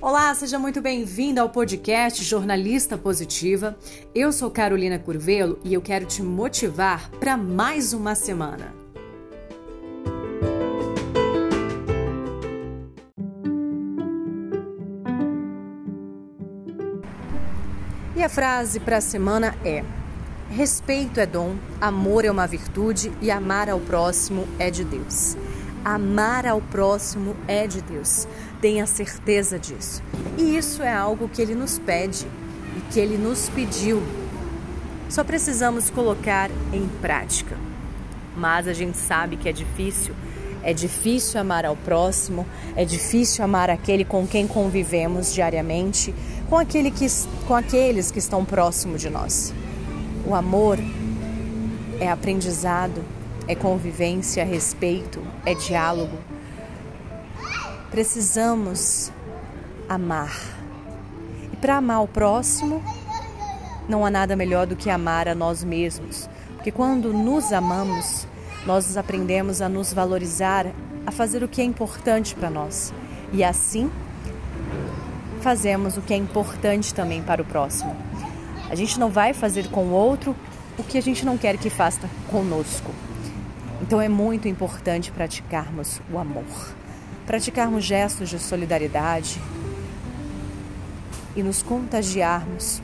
Olá, seja muito bem-vinda ao podcast Jornalista Positiva. Eu sou Carolina Curvelo e eu quero te motivar para mais uma semana. E a frase para a semana é: Respeito é dom, amor é uma virtude e amar ao próximo é de Deus. Amar ao próximo é de Deus. Tenha certeza disso. E isso é algo que ele nos pede e que ele nos pediu. Só precisamos colocar em prática. Mas a gente sabe que é difícil. É difícil amar ao próximo, é difícil amar aquele com quem convivemos diariamente, com, aquele que, com aqueles que estão próximo de nós. O amor é aprendizado, é convivência, respeito, é diálogo. Precisamos amar. E para amar o próximo, não há nada melhor do que amar a nós mesmos. Porque quando nos amamos, nós aprendemos a nos valorizar, a fazer o que é importante para nós. E assim, fazemos o que é importante também para o próximo. A gente não vai fazer com o outro o que a gente não quer que faça conosco. Então é muito importante praticarmos o amor, praticarmos gestos de solidariedade e nos contagiarmos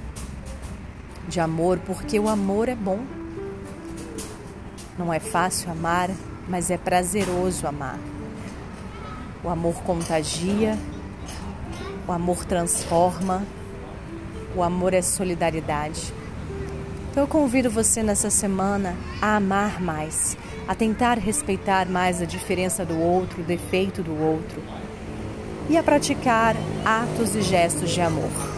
de amor, porque o amor é bom. Não é fácil amar, mas é prazeroso amar. O amor contagia, o amor transforma, o amor é solidariedade. Então eu convido você nessa semana a amar mais, a tentar respeitar mais a diferença do outro, o defeito do outro e a praticar atos e gestos de amor.